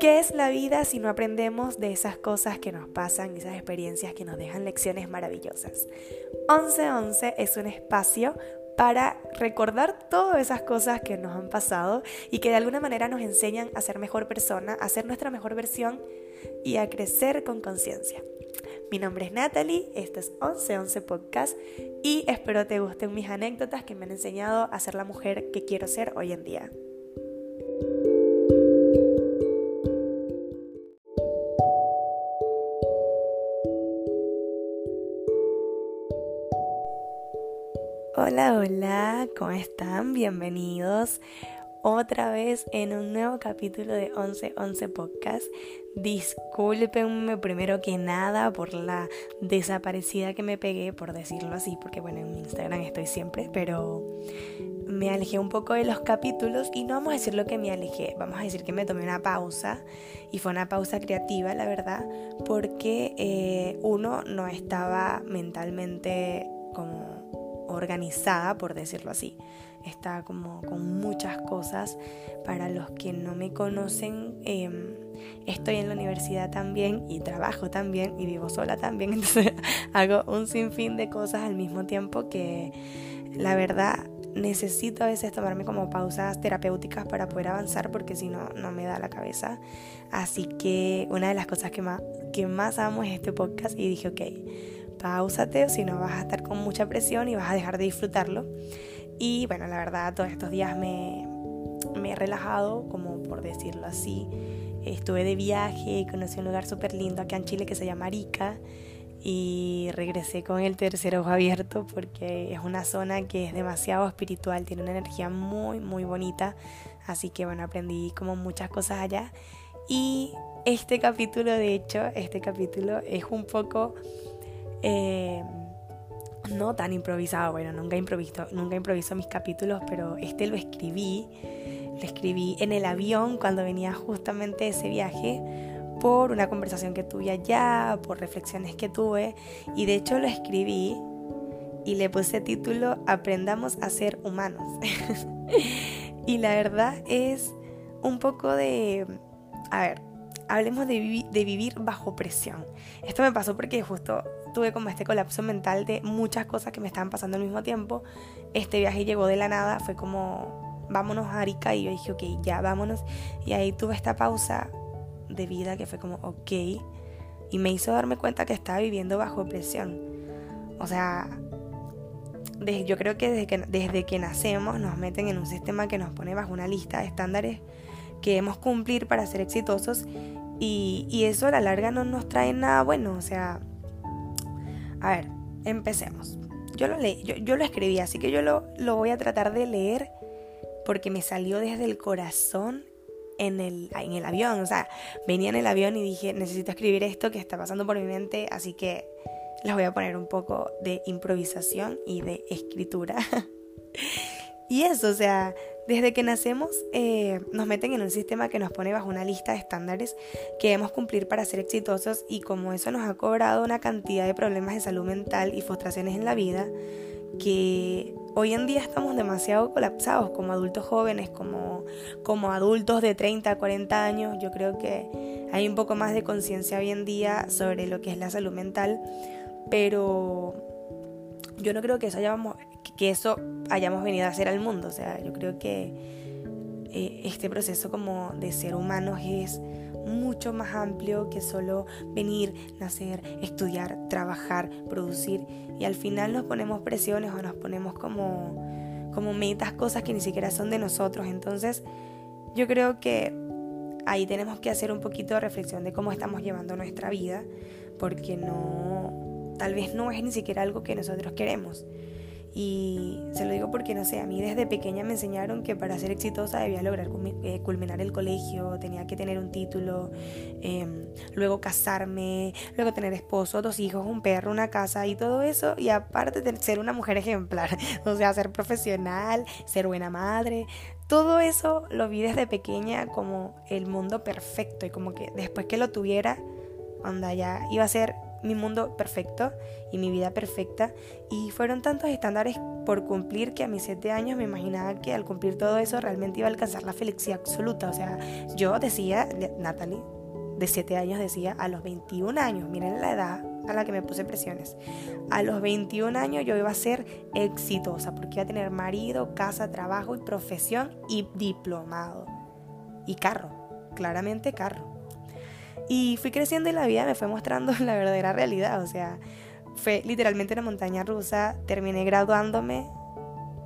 ¿Qué es la vida si no aprendemos de esas cosas que nos pasan, esas experiencias que nos dejan lecciones maravillosas? 1111 es un espacio para recordar todas esas cosas que nos han pasado y que de alguna manera nos enseñan a ser mejor persona, a ser nuestra mejor versión y a crecer con conciencia. Mi nombre es Natalie, este es 1111 Podcast y espero te gusten mis anécdotas que me han enseñado a ser la mujer que quiero ser hoy en día. Hola, hola, ¿cómo están? Bienvenidos otra vez en un nuevo capítulo de 1111 Podcast. Discúlpenme primero que nada por la desaparecida que me pegué, por decirlo así, porque bueno, en Instagram estoy siempre, pero me alejé un poco de los capítulos y no vamos a decir lo que me alejé, vamos a decir que me tomé una pausa y fue una pausa creativa, la verdad, porque eh, uno no estaba mentalmente como organizada, por decirlo así. Está como con muchas cosas. Para los que no me conocen, em, estoy en la universidad también y trabajo también y vivo sola también. Hago un sinfín de cosas al mismo tiempo que la verdad necesito a veces tomarme como pausas terapéuticas para poder avanzar porque si no, no me da la cabeza. Así que una de las cosas que más, que más amo es este podcast y dije, ok pausate o si no vas a estar con mucha presión y vas a dejar de disfrutarlo. Y bueno, la verdad, todos estos días me, me he relajado, como por decirlo así. Estuve de viaje, conocí un lugar súper lindo acá en Chile que se llama Arica y regresé con el tercer ojo abierto porque es una zona que es demasiado espiritual, tiene una energía muy, muy bonita. Así que bueno, aprendí como muchas cosas allá. Y este capítulo, de hecho, este capítulo es un poco eh, no tan improvisado, bueno, nunca improviso, nunca improviso mis capítulos, pero este lo escribí, lo escribí en el avión cuando venía justamente ese viaje por una conversación que tuve allá, por reflexiones que tuve y de hecho lo escribí y le puse título Aprendamos a ser humanos. y la verdad es un poco de, a ver, hablemos de, de, vivir bajo presión. Esto me pasó porque justo tuve como este colapso mental de muchas cosas que me estaban pasando al mismo tiempo. Este viaje llegó de la nada, fue como, vámonos a Arica y yo dije, ok, ya vámonos. Y ahí tuve esta pausa de vida que fue como, ok. Y me hizo darme cuenta que estaba viviendo bajo presión. O sea, yo creo que desde, que desde que nacemos nos meten en un sistema que nos pone bajo una lista de estándares que debemos cumplir para ser exitosos y, y, eso a la larga no nos trae nada bueno. O sea, a ver, empecemos. Yo lo leí, yo, lo escribí, así que yo lo, lo, voy a tratar de leer porque me salió desde el corazón en el, en el avión. O sea, venía en el avión y dije, necesito escribir esto que está pasando por mi mente, así que les voy a poner un poco de improvisación y de escritura. y eso, o sea, desde que nacemos eh, nos meten en un sistema que nos pone bajo una lista de estándares que debemos cumplir para ser exitosos y como eso nos ha cobrado una cantidad de problemas de salud mental y frustraciones en la vida, que hoy en día estamos demasiado colapsados como adultos jóvenes, como, como adultos de 30 a 40 años. Yo creo que hay un poco más de conciencia hoy en día sobre lo que es la salud mental, pero yo no creo que eso hayamos, que eso hayamos venido a hacer al mundo. O sea, yo creo que eh, este proceso como de ser humanos es mucho más amplio que solo venir, nacer, estudiar, trabajar, producir y al final nos ponemos presiones o nos ponemos como, como metas, cosas que ni siquiera son de nosotros. Entonces yo creo que ahí tenemos que hacer un poquito de reflexión de cómo estamos llevando nuestra vida porque no, tal vez no es ni siquiera algo que nosotros queremos. Y se lo digo porque, no sé, a mí desde pequeña me enseñaron que para ser exitosa debía lograr eh, culminar el colegio, tenía que tener un título, em, luego casarme, luego tener esposo, dos hijos, un perro, una casa y todo eso. Y aparte de ser una mujer ejemplar, o sea, ser profesional, ser buena madre. Todo eso lo vi desde pequeña como el mundo perfecto y como que después que lo tuviera, onda ya iba a ser mi mundo perfecto y mi vida perfecta. Y fueron tantos estándares por cumplir que a mis siete años me imaginaba que al cumplir todo eso realmente iba a alcanzar la felicidad absoluta. O sea, yo decía, Natalie, de siete años decía, a los 21 años, miren la edad a la que me puse presiones, a los 21 años yo iba a ser exitosa porque iba a tener marido, casa, trabajo y profesión y diplomado. Y carro, claramente carro. Y fui creciendo y la vida me fue mostrando la verdadera realidad. O sea, fue literalmente una montaña rusa. Terminé graduándome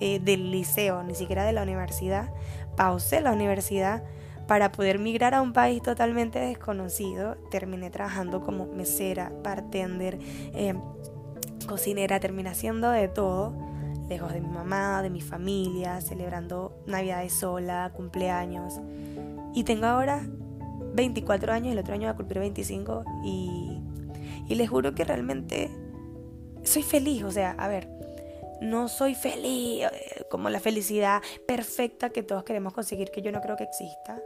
eh, del liceo, ni siquiera de la universidad. Pausé la universidad para poder migrar a un país totalmente desconocido. Terminé trabajando como mesera, bartender, eh, cocinera. Terminé haciendo de todo. Lejos de mi mamá, de mi familia, celebrando Navidades sola, cumpleaños. Y tengo ahora 24 años, el otro año va a cumplir 25 y, y les juro que realmente soy feliz, o sea, a ver, no soy feliz eh, como la felicidad perfecta que todos queremos conseguir, que yo no creo que exista,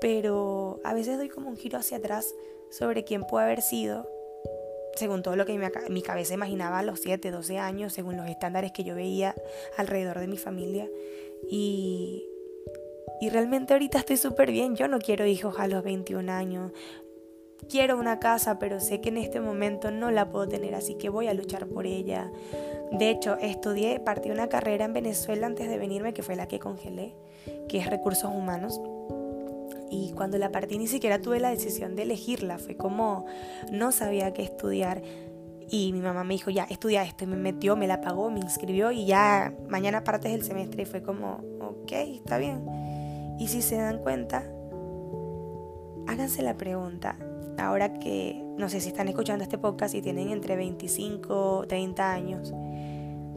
pero a veces doy como un giro hacia atrás sobre quién puede haber sido, según todo lo que mi, cabeza imaginaba a los 7, 12 años, según los estándares que yo veía alrededor de mi familia, y, y realmente ahorita estoy súper bien. Yo no quiero hijos a los 21 años. Quiero una casa, pero sé que en este momento no la puedo tener, así que voy a luchar por ella. De hecho, estudié, partí una carrera en Venezuela antes de venirme, que fue la que congelé, que es recursos humanos. Y cuando la partí ni siquiera tuve la decisión de elegirla, fue como no sabía qué estudiar. Y mi mamá me dijo, ya, estudia esto. Y me metió, me la pagó, me inscribió y ya mañana partes del semestre. Y fue como, ok, está bien. Y si se dan cuenta, háganse la pregunta, ahora que no sé si están escuchando este podcast y tienen entre 25 o 30 años,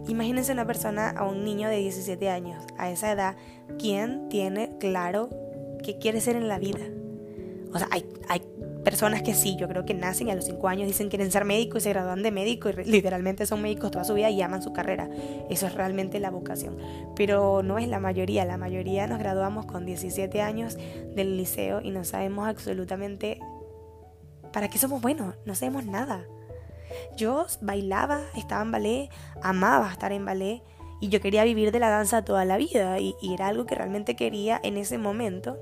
imagínense una persona a un niño de 17 años, a esa edad, ¿quién tiene claro qué quiere ser en la vida? O sea, hay, hay personas que sí, yo creo que nacen a los 5 años dicen que quieren ser médico y se gradúan de médico y literalmente son médicos toda su vida y aman su carrera. Eso es realmente la vocación. Pero no es la mayoría, la mayoría nos graduamos con 17 años del liceo y no sabemos absolutamente para qué somos buenos, no sabemos nada. Yo bailaba, estaba en ballet, amaba estar en ballet y yo quería vivir de la danza toda la vida y, y era algo que realmente quería en ese momento.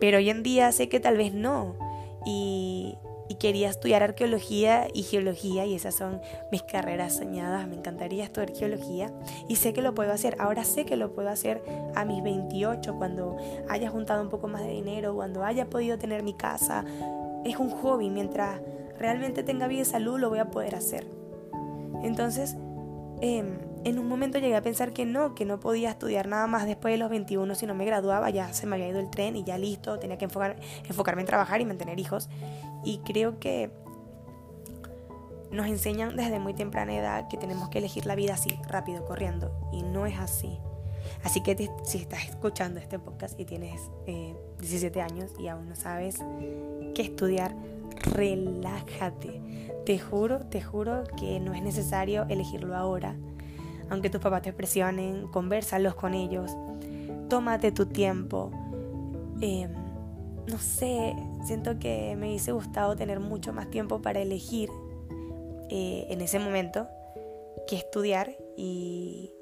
Pero hoy en día sé que tal vez no y, quería estudiar arqueología y geología y esas son mis carreras soñadas. Me encantaría estudiar geología y sé que lo puedo hacer. Ahora sé que lo puedo hacer a mis 28 cuando haya juntado un poco más de dinero, cuando haya podido tener mi casa. Es un hobby. Mientras realmente tenga vida y salud lo voy a poder hacer. Entonces, eh, en un momento llegué a pensar que no, que no podía estudiar nada más después de los 21 si no me graduaba, ya se me había ido el tren y ya listo, tenía que enfocarme en trabajar y mantener hijos. Y creo que nos enseñan desde muy temprana edad que tenemos que elegir la vida así, rápido, corriendo, y no es así. Así que si estás escuchando este podcast y tienes 17 eh, años y aún no sabes qué estudiar, relájate. Te juro, te juro que no es necesario elegirlo ahora aunque tus papás te presionen, conversalos con ellos, tómate tu tiempo. Em, no sé, siento que me hubiese gustado tener mucho más tiempo para elegir eh, en ese momento que estudiar y,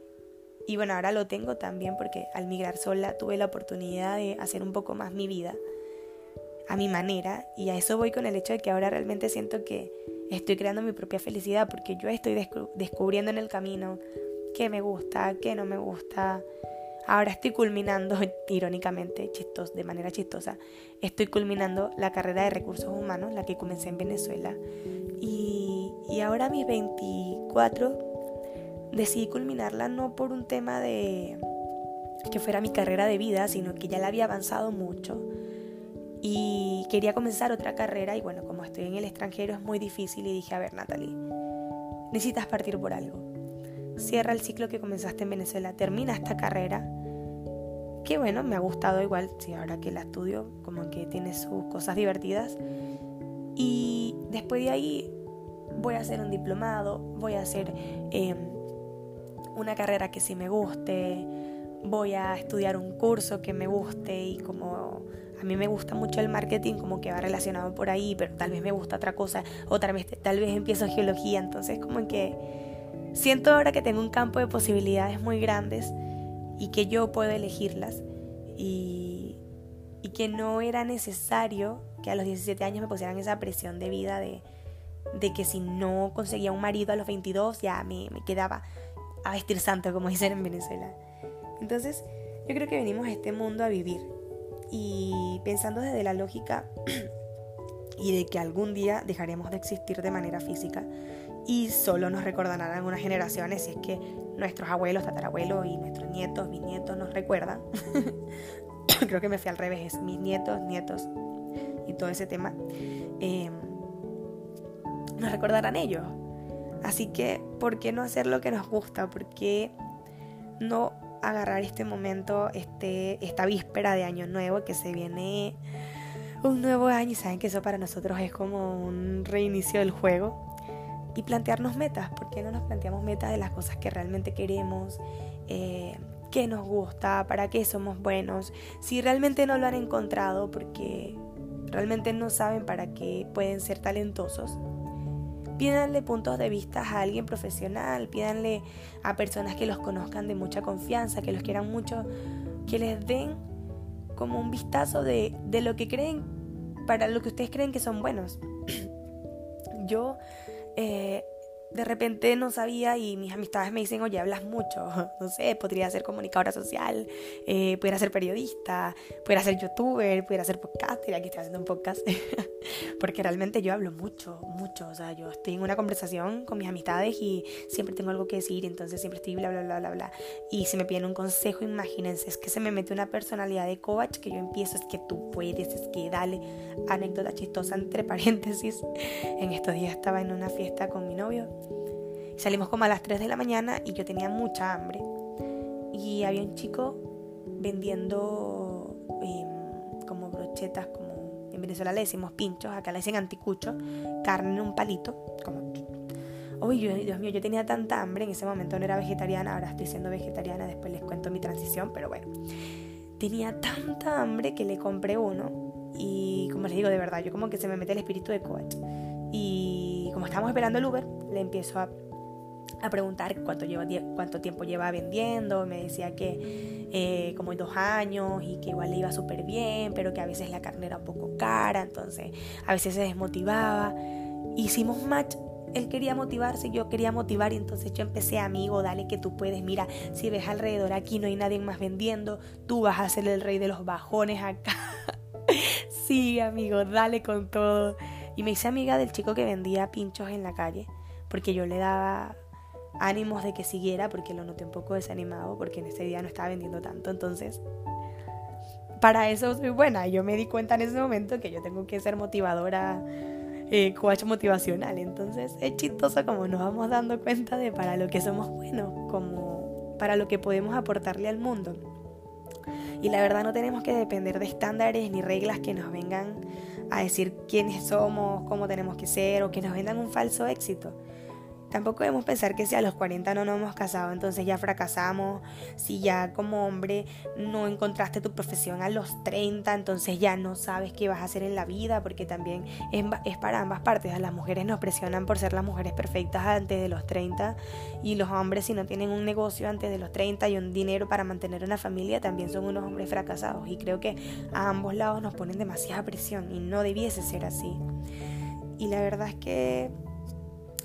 y bueno, ahora lo tengo también porque al migrar sola tuve la oportunidad de hacer un poco más mi vida a mi manera y a eso voy con el hecho de que ahora realmente siento que estoy creando mi propia felicidad porque yo estoy descubriendo en el camino qué me gusta, qué no me gusta. Ahora estoy culminando, irónicamente, chistos, de manera chistosa, estoy culminando la carrera de recursos humanos, la que comencé en Venezuela. Y, y ahora mis 24 decidí culminarla no por un tema de que fuera mi carrera de vida, sino que ya la había avanzado mucho. Y quería comenzar otra carrera y bueno, como estoy en el extranjero es muy difícil y dije, a ver Natalie, necesitas partir por algo cierra el ciclo que comenzaste en Venezuela, termina esta carrera, que bueno, me ha gustado igual, si ahora que la estudio, como que tiene sus cosas divertidas. Y después de ahí voy a hacer un diplomado, voy a hacer em, una carrera que sí me guste, voy a estudiar un curso que me guste y como a mí me gusta mucho el marketing, como que va relacionado por ahí, pero tal vez me gusta otra cosa, o tal vez, tal vez empiezo geología, entonces como que siento ahora que tengo un campo de posibilidades muy grandes y que yo puedo elegirlas y, que no era necesario que a los 17 años me pusieran esa presión de vida de, de que si no conseguía un marido a los 22 ya me, me quedaba a vestir santo, como dicen en Venezuela. Entonces, yo creo que venimos a este mundo a vivir. Y pensando desde la lógica y de que algún día dejaremos de existir de manera física y solo nos recordarán algunas generaciones, si es que nuestros abuelos, tatarabuelos y nuestros nietos, mis nietos nos recuerdan. creo que me fui al revés, mis nietos, nietos y todo ese tema. Em, nos recordarán ellos. Así que, ¿por qué no hacer lo que nos gusta? ¿Por qué no agarrar este momento, este, esta víspera de año nuevo que se viene un nuevo año y saben que eso para nosotros es como un reinicio del juego? Y plantearnos metas, ¿por qué no nos planteamos metas de las cosas que realmente queremos? Eh, qué nos gusta, para qué somos buenos, si realmente no lo han encontrado porque realmente no saben para qué pueden ser talentosos, Pídanle puntos de vista a alguien profesional, pídanle a personas que los conozcan de mucha confianza, que los quieran mucho, que les den como un vistazo de, de lo que creen, para lo que ustedes creen que son buenos. Yo eh, de repente no sabía y mis amistades me dicen, oye, hablas mucho, no sé, podría ser comunicadora social, eh, pudiera ser periodista, pudiera ser youtuber, pudiera ser podcaster, aquí estoy haciendo un podcast, porque realmente yo hablo mucho, mucho, o sea, yo estoy en una conversación con mis amistades y siempre tengo algo que decir, entonces siempre estoy bla, bla, bla, bla, bla, y si me piden un consejo, imagínense, es que se me mete una personalidad de coach que yo empiezo, es que tú puedes, es que dale, anécdota chistosa entre paréntesis, en estos días estaba en una fiesta con mi novio, Salimos como a las 3 de la mañana y yo tenía mucha hambre. Y había un chico vendiendo em, como brochetas, como en Venezuela le decimos pinchos, acá le dicen anticucho, carne en un palito, como... Uy, Dios mío, yo tenía tanta hambre, en ese momento no era vegetariana, ahora estoy siendo vegetariana, después les cuento mi transición, pero bueno. Tenía tanta hambre que le compré uno y como les digo, de verdad, yo como que se me mete el espíritu de coach. Y como estábamos esperando el Uber, le empiezo a a preguntar cuánto, lleva, cuánto tiempo lleva vendiendo. Me decía que eh, como dos años y que igual le iba súper bien, pero que a veces la carne era un poco cara, entonces a veces se desmotivaba. Hicimos match. Él quería motivarse, yo quería motivar y entonces yo empecé, amigo, dale que tú puedes. Mira, si ves alrededor aquí no hay nadie más vendiendo, tú vas a ser el rey de los bajones acá. sí, amigo, dale con todo. Y me hice amiga del chico que vendía pinchos en la calle, porque yo le daba ánimos de que siguiera porque lo noté un poco desanimado porque en ese día no estaba vendiendo tanto. Entonces, para eso soy buena. Yo me di cuenta en ese momento que yo tengo que ser motivadora, eh, coach motivacional. Entonces, es chistoso como nos vamos dando cuenta de para lo que somos buenos, como para lo que podemos aportarle al mundo. Y la verdad no tenemos que depender de estándares ni reglas que nos vengan a decir quiénes somos, cómo tenemos que ser o que nos vendan un falso éxito. Tampoco debemos pensar que si a los 40 no nos hemos casado, entonces ya fracasamos. Si ya como hombre no encontraste tu profesión a los 30, entonces ya no sabes qué vas a hacer en la vida, porque también es, para ambas partes. A las mujeres nos presionan por ser las mujeres perfectas antes de los 30 y los hombres si no tienen un negocio antes de los 30 y un dinero para mantener una familia, también son unos hombres fracasados. Y creo que a ambos lados nos ponen demasiada presión y no debiese ser así. Y la verdad es que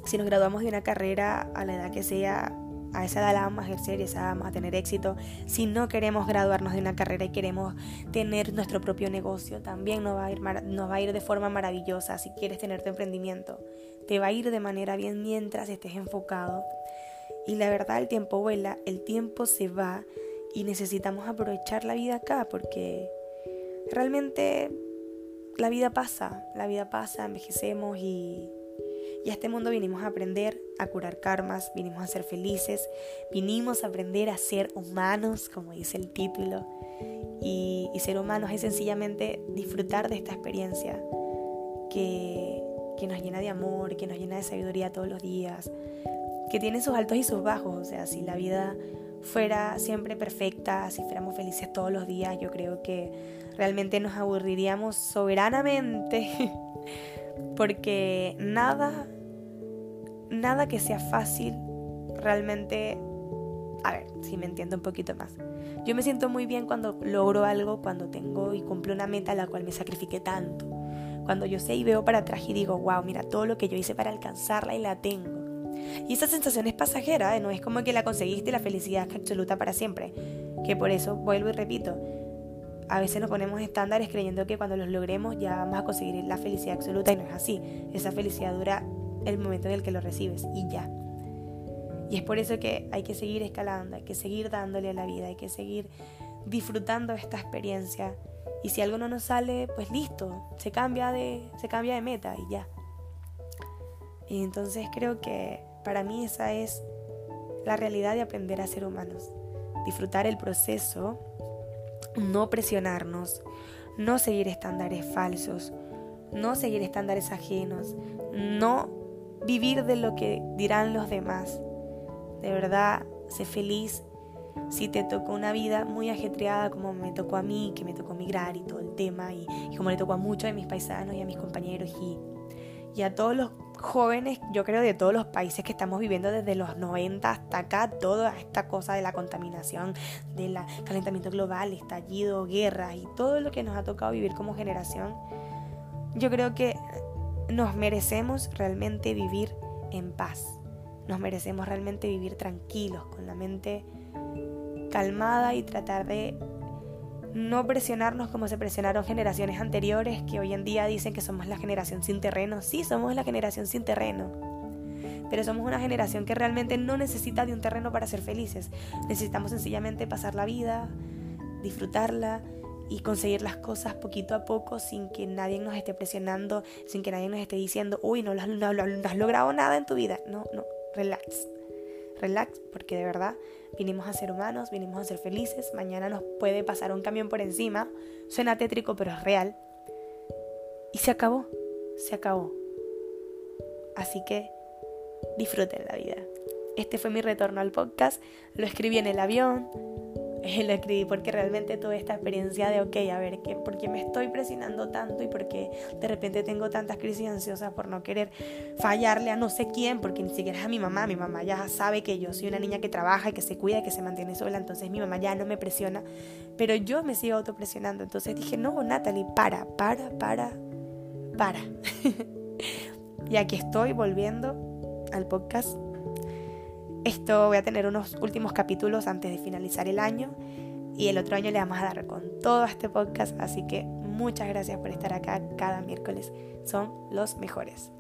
si nos graduamos de una carrera a la edad que sea, a esa edad la vamos a ejercer y esa edad vamos a tener éxito. Si no queremos graduarnos de una carrera y queremos tener nuestro propio negocio, también nos va a ir, nos va a ir de forma maravillosa. Si quieres tener tu emprendimiento, te va a ir de manera bien mientras estés enfocado. Y la verdad, el tiempo vuela, el tiempo se va y necesitamos aprovechar la vida acá porque realmente la vida pasa, la vida pasa, envejecemos y y a este mundo vinimos a aprender a curar karmas, vinimos a ser felices, vinimos a aprender a ser humanos, como dice el título. Y, ser humanos es sencillamente disfrutar de esta experiencia que, que nos llena de amor, que nos llena de sabiduría todos los días, que tiene sus altos y sus bajos. O sea, si la vida fuera siempre perfecta, si fuéramos felices todos los días, yo creo que realmente nos aburriríamos soberanamente porque nada, nada que sea fácil realmente... A ver, si me entiendo un poquito más. Yo me siento muy bien cuando logro algo, cuando tengo y cumplo una meta a la cual me sacrifiqué tanto. Cuando yo sé y veo para atrás y digo, wow, mira todo lo que yo hice para alcanzarla y la tengo. Y esa sensación es pasajera, ¿eh? no es como que la conseguiste y la felicidad es absoluta para siempre. Que por eso, vuelvo y repito, a veces nos ponemos estándares creyendo que cuando los logremos ya vamos a conseguir la felicidad absoluta y no es así. Esa felicidad dura el momento en el que lo recibes y ya. Y es por eso que hay que seguir escalando, hay que seguir dándole a la vida, hay que seguir disfrutando esta experiencia. Y si algo no nos sale, pues listo, se cambia de, se cambia de meta y ya. Y entonces creo que para mí esa es la realidad de aprender a ser humanos. Disfrutar el proceso no presionarnos, no seguir estándares falsos, no seguir estándares ajenos, no vivir de lo que dirán los demás. De verdad, sé feliz si te tocó una vida muy ajetreada como me tocó a mí, que me tocó migrar y todo el tema, y, como le tocó a muchos de mis paisanos y a mis compañeros y, y a todos los jóvenes, yo creo, de todos los países que estamos viviendo desde los 90 hasta acá, toda esta cosa de la contaminación, del calentamiento global, estallido, guerra y todo lo que nos ha tocado vivir como generación, yo creo que nos merecemos realmente vivir en paz. Nos merecemos realmente vivir tranquilos, con la mente calmada y tratar de no presionarnos como se presionaron generaciones anteriores que hoy en día dicen que somos la generación sin terreno. Sí, somos la generación sin terreno. Pero somos una generación que realmente no necesita de un terreno para ser felices. Necesitamos sencillamente pasar la vida, disfrutarla y conseguir las cosas poquito a poco sin que nadie nos esté presionando, sin que nadie nos esté diciendo, uy, no, no, no, no has logrado nada en tu vida. No, no, relax relax, porque de verdad vinimos a ser humanos, vinimos a ser felices, mañana nos puede pasar un camión por encima, suena tétrico pero es real. Y se acabó, se acabó. Así que disfruten la vida. Este fue mi retorno al podcast, lo escribí en el avión, lo escribí porque realmente toda esta experiencia de, ok, a ver, ¿qué, ¿por qué me estoy presionando tanto y por qué de repente tengo tantas crisis ansiosas por no querer fallarle a no sé quién? Porque ni siquiera es a mi mamá, mi mamá ya sabe que yo soy una niña que trabaja, y que se cuida, y que se mantiene sola, entonces mi mamá ya no me presiona, pero yo me sigo autopresionando, entonces dije, no, Natalie, para, para, para, para. y aquí estoy volviendo al podcast esto voy a tener unos últimos capítulos antes de finalizar el año y el otro año le vamos a dar con todo este podcast, así que muchas gracias por estar acá cada miércoles. Son los mejores.